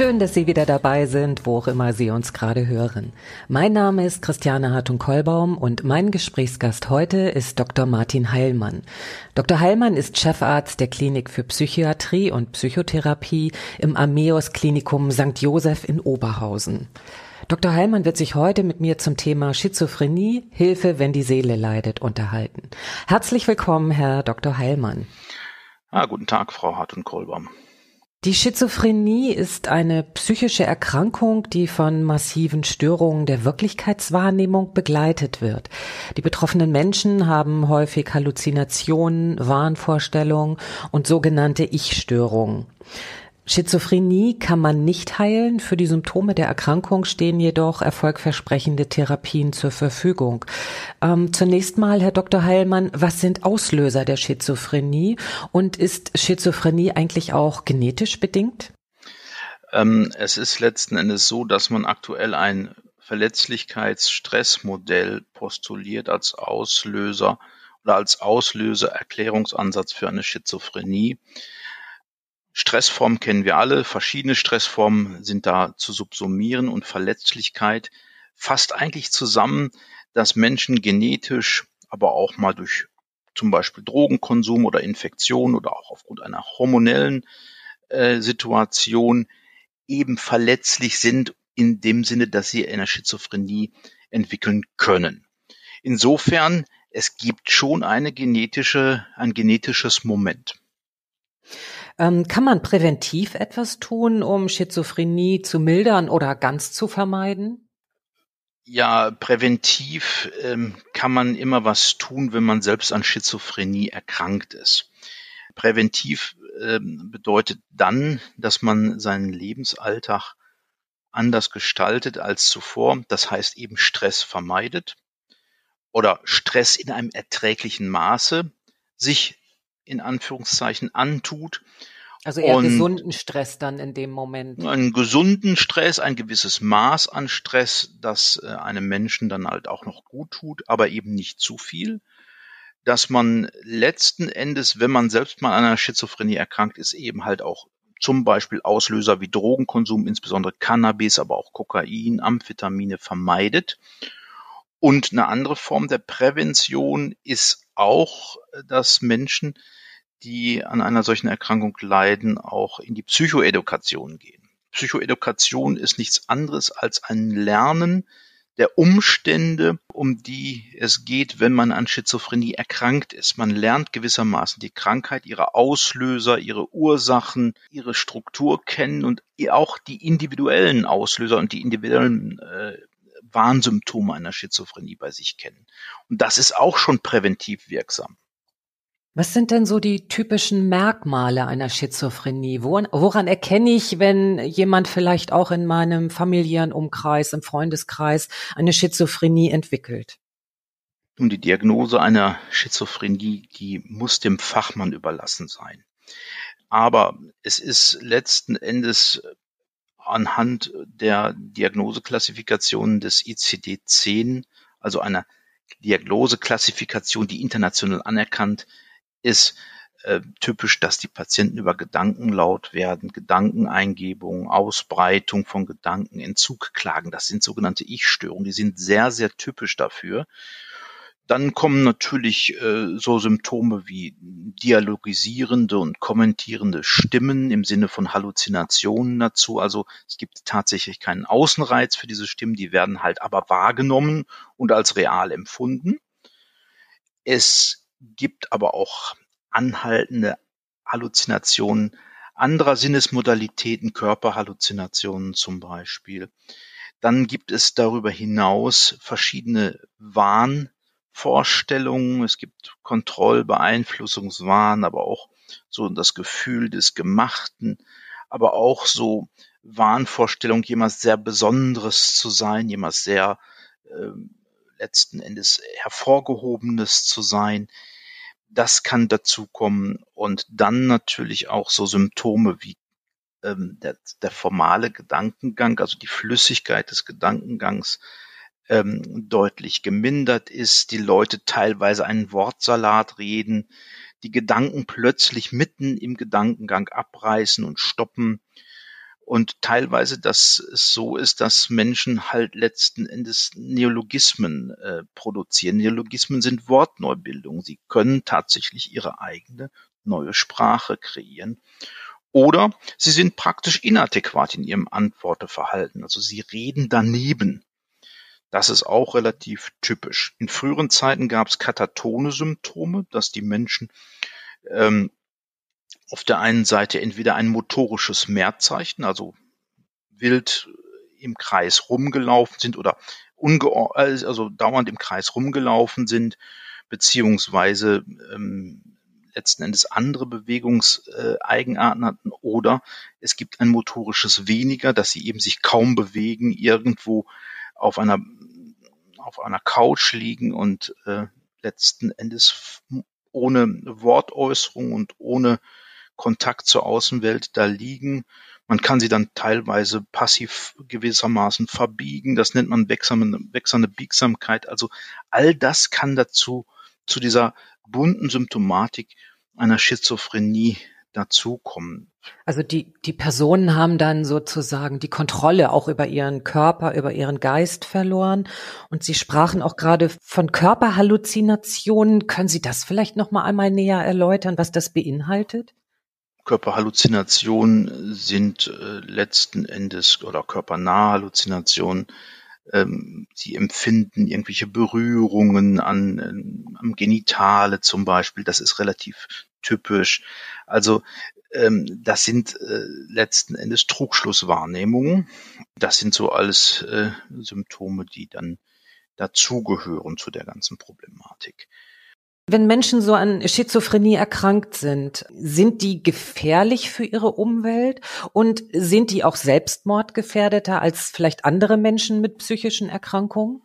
Schön, dass Sie wieder dabei sind, wo auch immer Sie uns gerade hören. Mein Name ist Christiane Hartung-Kollbaum und mein Gesprächsgast heute ist Dr. Martin Heilmann. Dr. Heilmann ist Chefarzt der Klinik für Psychiatrie und Psychotherapie im Ameos Klinikum St. Joseph in Oberhausen. Dr. Heilmann wird sich heute mit mir zum Thema Schizophrenie, Hilfe, wenn die Seele leidet, unterhalten. Herzlich willkommen, Herr Dr. Heilmann. Ah, guten Tag, Frau Hartung-Kollbaum. Die Schizophrenie ist eine psychische Erkrankung, die von massiven Störungen der Wirklichkeitswahrnehmung begleitet wird. Die betroffenen Menschen haben häufig Halluzinationen, Wahnvorstellungen und sogenannte Ich-Störungen. Schizophrenie kann man nicht heilen. Für die Symptome der Erkrankung stehen jedoch erfolgversprechende Therapien zur Verfügung. Ähm, zunächst mal, Herr Dr. Heilmann, was sind Auslöser der Schizophrenie und ist Schizophrenie eigentlich auch genetisch bedingt? Ähm, es ist letzten Endes so, dass man aktuell ein Verletzlichkeitsstressmodell postuliert als Auslöser oder als Auslöser-Erklärungsansatz für eine Schizophrenie. Stressformen kennen wir alle, verschiedene Stressformen sind da zu subsumieren und Verletzlichkeit fasst eigentlich zusammen, dass Menschen genetisch, aber auch mal durch zum Beispiel Drogenkonsum oder Infektion oder auch aufgrund einer hormonellen äh, Situation eben verletzlich sind in dem Sinne, dass sie eine Schizophrenie entwickeln können. Insofern, es gibt schon eine genetische, ein genetisches Moment. Ähm, kann man präventiv etwas tun, um Schizophrenie zu mildern oder ganz zu vermeiden? Ja, präventiv ähm, kann man immer was tun, wenn man selbst an Schizophrenie erkrankt ist. Präventiv ähm, bedeutet dann, dass man seinen Lebensalltag anders gestaltet als zuvor. Das heißt eben Stress vermeidet oder Stress in einem erträglichen Maße, sich in Anführungszeichen antut. Also eher und gesunden Stress dann in dem Moment. Einen gesunden Stress, ein gewisses Maß an Stress, das äh, einem Menschen dann halt auch noch gut tut, aber eben nicht zu viel. Dass man letzten Endes, wenn man selbst mal an einer Schizophrenie erkrankt ist, eben halt auch zum Beispiel Auslöser wie Drogenkonsum, insbesondere Cannabis, aber auch Kokain, Amphetamine vermeidet. Und eine andere Form der Prävention ist auch, dass Menschen die an einer solchen Erkrankung leiden, auch in die Psychoedukation gehen. Psychoedukation ist nichts anderes als ein Lernen der Umstände, um die es geht, wenn man an Schizophrenie erkrankt ist. Man lernt gewissermaßen die Krankheit, ihre Auslöser, ihre Ursachen, ihre Struktur kennen und auch die individuellen Auslöser und die individuellen äh, Warnsymptome einer Schizophrenie bei sich kennen. Und das ist auch schon präventiv wirksam. Was sind denn so die typischen Merkmale einer Schizophrenie? Woran, woran, erkenne ich, wenn jemand vielleicht auch in meinem familiären Umkreis, im Freundeskreis eine Schizophrenie entwickelt? Nun, die Diagnose einer Schizophrenie, die muss dem Fachmann überlassen sein. Aber es ist letzten Endes anhand der Diagnoseklassifikation des ICD-10, also einer Diagnoseklassifikation, die international anerkannt ist äh, typisch, dass die Patienten über Gedanken laut werden, Gedankeneingebung, Ausbreitung von Gedanken, Entzug klagen. Das sind sogenannte Ich-Störungen. Die sind sehr, sehr typisch dafür. Dann kommen natürlich äh, so Symptome wie dialogisierende und kommentierende Stimmen im Sinne von Halluzinationen dazu. Also es gibt tatsächlich keinen Außenreiz für diese Stimmen, die werden halt aber wahrgenommen und als real empfunden. Es gibt aber auch anhaltende Halluzinationen anderer Sinnesmodalitäten, Körperhalluzinationen zum Beispiel. Dann gibt es darüber hinaus verschiedene Wahnvorstellungen. Es gibt Kontrollbeeinflussungswahn, aber auch so das Gefühl des Gemachten, aber auch so Wahnvorstellung, jemand sehr Besonderes zu sein, jemand sehr äh, letzten Endes hervorgehobenes zu sein. Das kann dazu kommen und dann natürlich auch so Symptome wie ähm, der, der formale Gedankengang, also die Flüssigkeit des Gedankengangs ähm, deutlich gemindert ist, die Leute teilweise einen Wortsalat reden, die Gedanken plötzlich mitten im Gedankengang abreißen und stoppen und teilweise, dass es so ist, dass Menschen halt letzten Endes Neologismen äh, produzieren. Neologismen sind Wortneubildungen. Sie können tatsächlich ihre eigene neue Sprache kreieren. Oder sie sind praktisch inadäquat in ihrem Antworteverhalten. Also sie reden daneben. Das ist auch relativ typisch. In früheren Zeiten gab es katatone Symptome, dass die Menschen ähm, auf der einen Seite entweder ein motorisches Mehrzeichen, also wild im Kreis rumgelaufen sind oder also dauernd im Kreis rumgelaufen sind, beziehungsweise ähm, letzten Endes andere Bewegungseigenarten hatten oder es gibt ein motorisches weniger, dass sie eben sich kaum bewegen, irgendwo auf einer auf einer Couch liegen und äh, letzten Endes ohne Wortäußerung und ohne Kontakt zur Außenwelt da liegen. Man kann sie dann teilweise passiv gewissermaßen verbiegen. Das nennt man wechselnde, Biegsamkeit. Also all das kann dazu, zu dieser bunten Symptomatik einer Schizophrenie dazukommen. Also die, die Personen haben dann sozusagen die Kontrolle auch über ihren Körper, über ihren Geist verloren. Und Sie sprachen auch gerade von Körperhalluzinationen. Können Sie das vielleicht noch mal einmal näher erläutern, was das beinhaltet? Körperhalluzinationen sind äh, letzten Endes oder körpernahe Halluzinationen. Ähm, sie empfinden irgendwelche Berührungen an, äh, am Genitale zum Beispiel. Das ist relativ typisch. Also ähm, das sind äh, letzten Endes Trugschlusswahrnehmungen. Das sind so alles äh, Symptome, die dann dazugehören zu der ganzen Problematik. Wenn Menschen so an Schizophrenie erkrankt sind, sind die gefährlich für ihre Umwelt und sind die auch selbstmordgefährdeter als vielleicht andere Menschen mit psychischen Erkrankungen?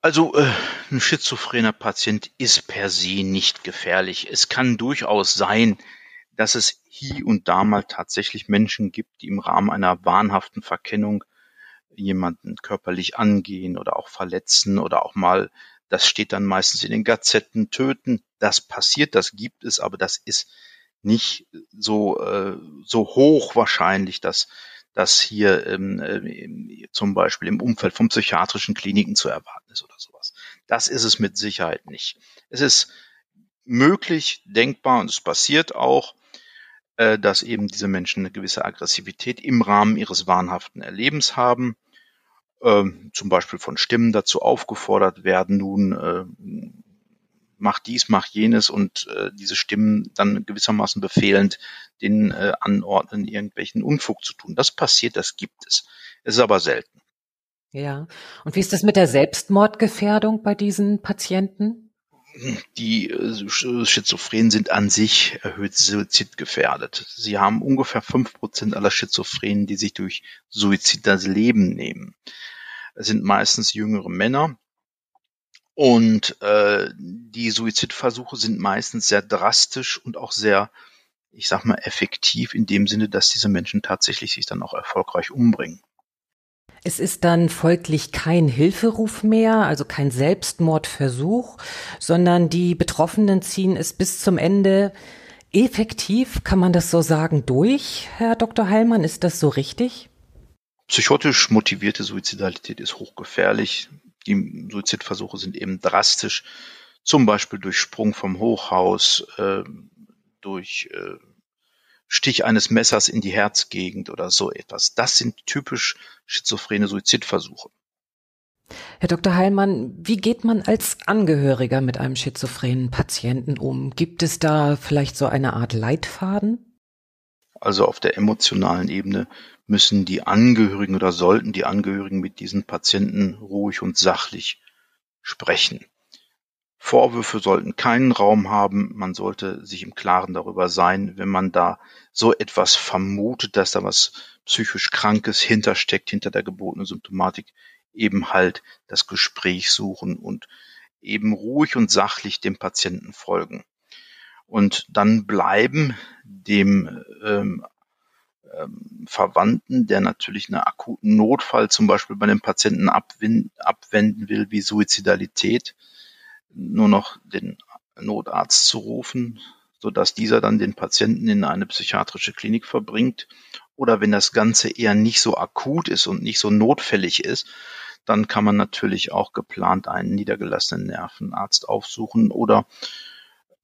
Also äh, ein schizophrener Patient ist per se nicht gefährlich. Es kann durchaus sein, dass es hier und da mal tatsächlich Menschen gibt, die im Rahmen einer wahnhaften Verkennung jemanden körperlich angehen oder auch verletzen oder auch mal das steht dann meistens in den Gazetten, töten. Das passiert, das gibt es, aber das ist nicht so, äh, so hoch wahrscheinlich, dass das hier ähm, äh, zum Beispiel im Umfeld von psychiatrischen Kliniken zu erwarten ist oder sowas. Das ist es mit Sicherheit nicht. Es ist möglich, denkbar und es passiert auch, äh, dass eben diese Menschen eine gewisse Aggressivität im Rahmen ihres wahnhaften Erlebens haben ähm, zum Beispiel von Stimmen dazu aufgefordert werden, nun äh, mach dies, mach jenes und äh, diese Stimmen dann gewissermaßen befehlend den äh, anordnen, irgendwelchen Unfug zu tun. Das passiert, das gibt es. Es ist aber selten. Ja. Und wie ist das mit der Selbstmordgefährdung bei diesen Patienten? Die äh, Schizophrenen sind an sich erhöht suizidgefährdet. Sie haben ungefähr fünf Prozent aller Schizophrenen, die sich durch Suizid das Leben nehmen. Sind meistens jüngere Männer. Und äh, die Suizidversuche sind meistens sehr drastisch und auch sehr, ich sag mal, effektiv in dem Sinne, dass diese Menschen tatsächlich sich dann auch erfolgreich umbringen. Es ist dann folglich kein Hilferuf mehr, also kein Selbstmordversuch, sondern die Betroffenen ziehen es bis zum Ende effektiv, kann man das so sagen, durch, Herr Dr. Heilmann, ist das so richtig? Psychotisch motivierte Suizidalität ist hochgefährlich. Die Suizidversuche sind eben drastisch, zum Beispiel durch Sprung vom Hochhaus, äh, durch äh, Stich eines Messers in die Herzgegend oder so etwas. Das sind typisch schizophrene Suizidversuche. Herr Dr. Heilmann, wie geht man als Angehöriger mit einem schizophrenen Patienten um? Gibt es da vielleicht so eine Art Leitfaden? Also auf der emotionalen Ebene müssen die Angehörigen oder sollten die Angehörigen mit diesen Patienten ruhig und sachlich sprechen. Vorwürfe sollten keinen Raum haben. Man sollte sich im Klaren darüber sein, wenn man da so etwas vermutet, dass da was psychisch Krankes hintersteckt, hinter der gebotenen Symptomatik, eben halt das Gespräch suchen und eben ruhig und sachlich dem Patienten folgen. Und dann bleiben dem ähm, ähm, Verwandten, der natürlich einen akuten Notfall zum Beispiel bei dem Patienten abwenden will, wie Suizidalität, nur noch den Notarzt zu rufen, so dass dieser dann den Patienten in eine psychiatrische Klinik verbringt. Oder wenn das Ganze eher nicht so akut ist und nicht so notfällig ist, dann kann man natürlich auch geplant einen niedergelassenen Nervenarzt aufsuchen oder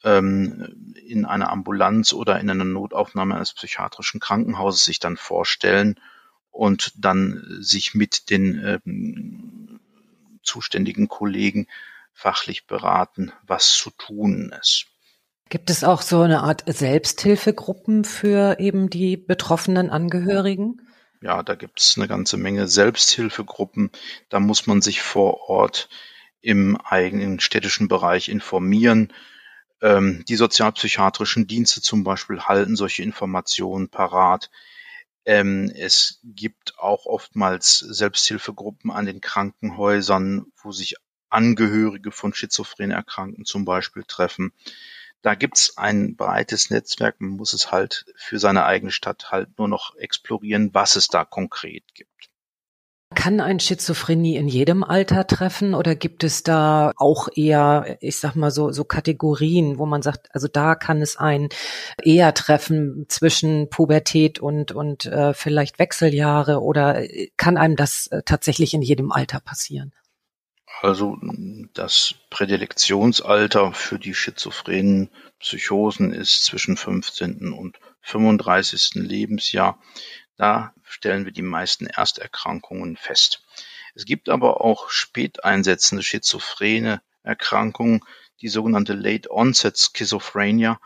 ähm, in einer Ambulanz oder in einer Notaufnahme eines psychiatrischen Krankenhauses sich dann vorstellen und dann sich mit den ähm, zuständigen Kollegen fachlich beraten, was zu tun ist. Gibt es auch so eine Art Selbsthilfegruppen für eben die betroffenen Angehörigen? Ja, da gibt es eine ganze Menge Selbsthilfegruppen. Da muss man sich vor Ort im eigenen städtischen Bereich informieren. Ähm, die sozialpsychiatrischen Dienste zum Beispiel halten solche Informationen parat. Ähm, es gibt auch oftmals Selbsthilfegruppen an den Krankenhäusern, wo sich Angehörige von schizophren Erkrankten zum Beispiel treffen. Da gibt's ein breites Netzwerk. Man muss es halt für seine eigene Stadt halt nur noch explorieren, was es da konkret gibt. Kann ein Schizophrenie in jedem Alter treffen oder gibt es da auch eher, ich sag mal so, so Kategorien, wo man sagt, also da kann es ein eher treffen zwischen Pubertät und, und äh, vielleicht Wechseljahre oder kann einem das äh, tatsächlich in jedem Alter passieren? Also das Prädilektionsalter für die schizophrenen Psychosen ist zwischen 15. und 35. Lebensjahr. Da stellen wir die meisten Ersterkrankungen fest. Es gibt aber auch spät einsetzende schizophrene Erkrankungen, die sogenannte Late Onset Schizophrenia.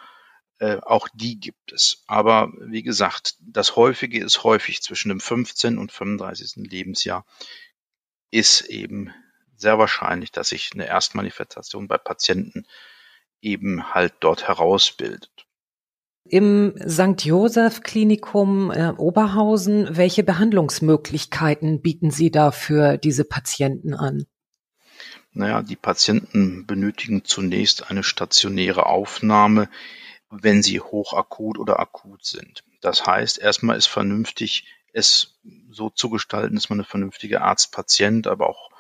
Äh, auch die gibt es. Aber wie gesagt, das häufige ist häufig zwischen dem 15. und 35. Lebensjahr ist eben sehr wahrscheinlich, dass sich eine Erstmanifestation bei Patienten eben halt dort herausbildet. Im St. Joseph Klinikum äh, Oberhausen, welche Behandlungsmöglichkeiten bieten Sie da für diese Patienten an? Naja, die Patienten benötigen zunächst eine stationäre Aufnahme, wenn sie hochakut oder akut sind. Das heißt, erstmal ist vernünftig, es so zu gestalten, dass man eine vernünftige Arzt-Patient, aber auch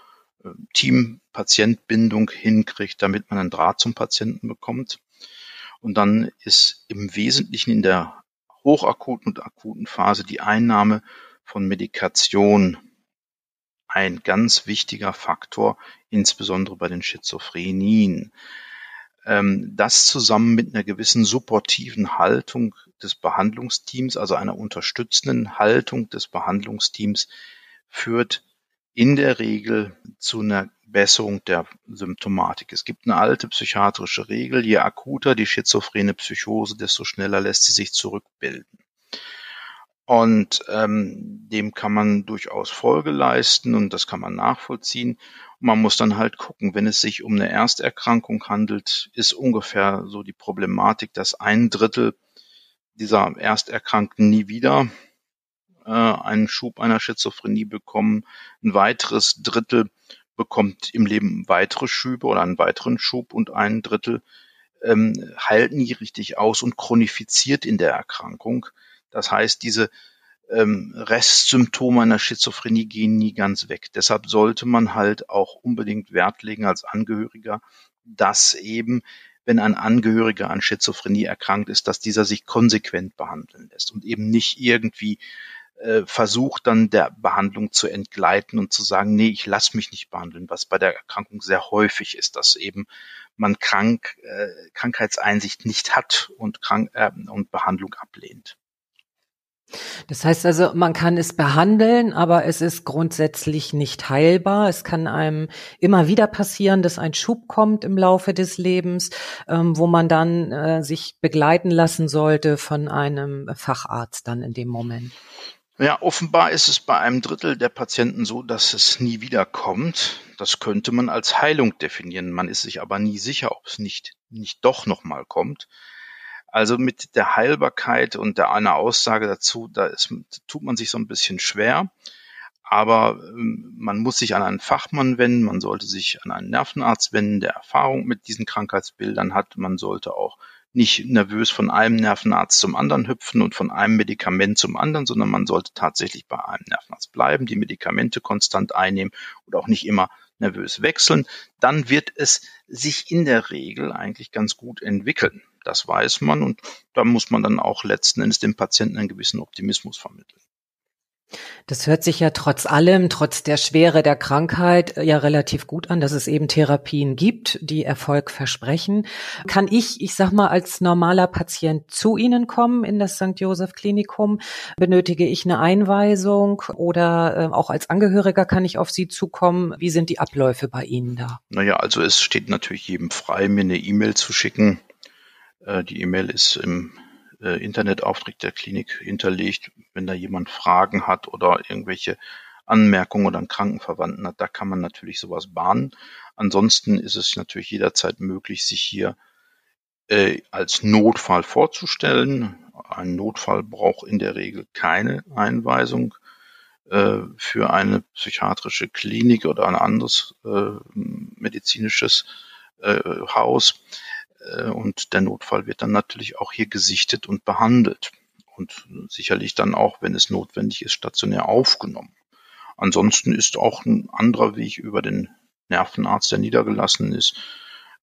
Team-Patient-Bindung hinkriegt, damit man einen Draht zum Patienten bekommt. Und dann ist im Wesentlichen in der hochakuten und akuten Phase die Einnahme von Medikation ein ganz wichtiger Faktor, insbesondere bei den Schizophrenien. Ähm, das zusammen mit einer gewissen supportiven Haltung des Behandlungsteams, also einer unterstützenden Haltung des Behandlungsteams, führt in der Regel zu einer Besserung der Symptomatik. Es gibt eine alte psychiatrische Regel, je akuter die schizophrene Psychose, desto schneller lässt sie sich zurückbilden. Und ähm, dem kann man durchaus Folge leisten und das kann man nachvollziehen. Man muss dann halt gucken, wenn es sich um eine Ersterkrankung handelt, ist ungefähr so die Problematik, dass ein Drittel dieser Ersterkrankten nie wieder äh, einen Schub einer Schizophrenie bekommen. Ein weiteres Drittel bekommt im Leben weitere Schübe oder einen weiteren Schub und ein Drittel ähm, heilt nie richtig aus und chronifiziert in der Erkrankung. Das heißt, diese ähm, Restsymptome einer Schizophrenie gehen nie ganz weg. Deshalb sollte man halt auch unbedingt Wert legen als Angehöriger, dass eben, wenn ein Angehöriger an Schizophrenie erkrankt ist, dass dieser sich konsequent behandeln lässt und eben nicht irgendwie äh, versucht dann der Behandlung zu entgleiten und zu sagen, nee, ich lasse mich nicht behandeln, was bei der Erkrankung sehr häufig ist, dass eben man krank, äh, Krankheitseinsicht nicht hat und, krank, äh, und Behandlung ablehnt. Das heißt also, man kann es behandeln, aber es ist grundsätzlich nicht heilbar. Es kann einem immer wieder passieren, dass ein Schub kommt im Laufe des Lebens, ähm, wo man dann äh, sich begleiten lassen sollte von einem Facharzt dann in dem Moment. Ja, offenbar ist es bei einem Drittel der Patienten so, dass es nie wiederkommt. Das könnte man als Heilung definieren. Man ist sich aber nie sicher, ob es nicht, nicht doch nochmal kommt. Also mit der Heilbarkeit und der einer Aussage dazu, da ist, tut man sich so ein bisschen schwer. Aber ähm, man muss sich an einen Fachmann wenden, man sollte sich an einen Nervenarzt wenden, der Erfahrung mit diesen Krankheitsbildern hat. Man sollte auch nicht nervös von einem Nervenarzt zum anderen hüpfen und von einem Medikament zum anderen, sondern man sollte tatsächlich bei einem Nervenarzt bleiben, die Medikamente konstant einnehmen und auch nicht immer nervös wechseln. Dann wird es sich in der Regel eigentlich ganz gut entwickeln. Das weiß man und da muss man dann auch letzten Endes dem Patienten einen gewissen Optimismus vermitteln. Das hört sich ja trotz allem, trotz der Schwere der Krankheit ja relativ gut an, dass es eben Therapien gibt, die Erfolg versprechen. Kann ich, ich sag mal, als normaler Patient zu Ihnen kommen in das St. Joseph Klinikum? Benötige ich eine Einweisung oder äh, auch als Angehöriger kann ich auf Sie zukommen? Wie sind die Abläufe bei Ihnen da? Naja, also es steht natürlich jedem frei, mir eine E-Mail zu schicken. Äh, die E-Mail ist im äh, Internetauftritt der Klinik hinterlegt. Wenn da jemand Fragen hat oder irgendwelche Anmerkungen oder einen Krankenverwandten hat, da kann man natürlich sowas bahnen. Ansonsten ist es natürlich jederzeit möglich, sich hier äh, als Notfall vorzustellen. Ein Notfall braucht in der Regel keine Einweisung äh, für eine psychiatrische Klinik oder ein anderes äh, medizinisches äh, Haus. Äh, und der Notfall wird dann natürlich auch hier gesichtet und behandelt und sicherlich dann auch, wenn es notwendig ist, stationär aufgenommen. Ansonsten ist auch ein anderer Weg über den Nervenarzt, der niedergelassen ist,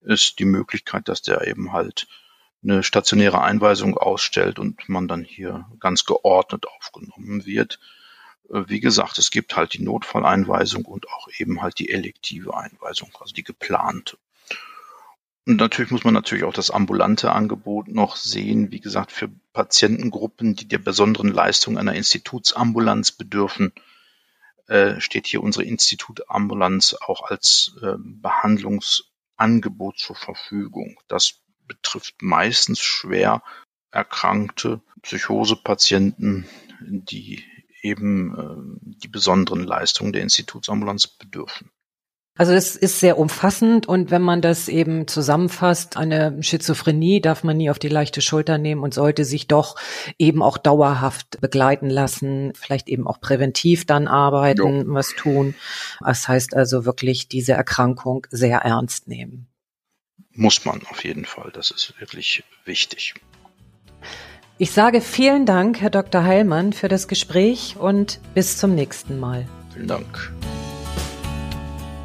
ist die Möglichkeit, dass der eben halt eine stationäre Einweisung ausstellt und man dann hier ganz geordnet aufgenommen wird. Äh, wie gesagt, es gibt halt die Notfalleinweisung und auch eben halt die elektive Einweisung, also die geplante. Und natürlich muss man natürlich auch das ambulante Angebot noch sehen. Wie gesagt, für Patientengruppen, die der besonderen Leistung einer Institutsambulanz bedürfen, äh, steht hier unsere Institutambulanz auch als äh, Behandlungsangebot zur Verfügung. Das betrifft meistens schwer erkrankte Psychosepatienten, die eben äh, die besonderen Leistungen der Institutsambulanz bedürfen. Also es ist sehr umfassend und wenn man das eben zusammenfasst, eine Schizophrenie darf man nie auf die leichte Schulter nehmen und sollte sich doch eben auch dauerhaft begleiten lassen, vielleicht eben auch präventiv dann arbeiten, jo. was tun. Das heißt also wirklich diese Erkrankung sehr ernst nehmen. Muss man auf jeden Fall, das ist wirklich wichtig. Ich sage vielen Dank, Herr Dr. Heilmann, für das Gespräch und bis zum nächsten Mal. Vielen Dank.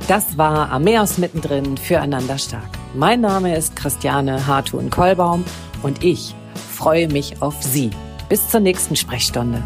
Das war Ameos mittendrin füreinander stark. Mein Name ist Christiane Hartun-Kollbaum und ich freue mich auf Sie. Bis zur nächsten Sprechstunde.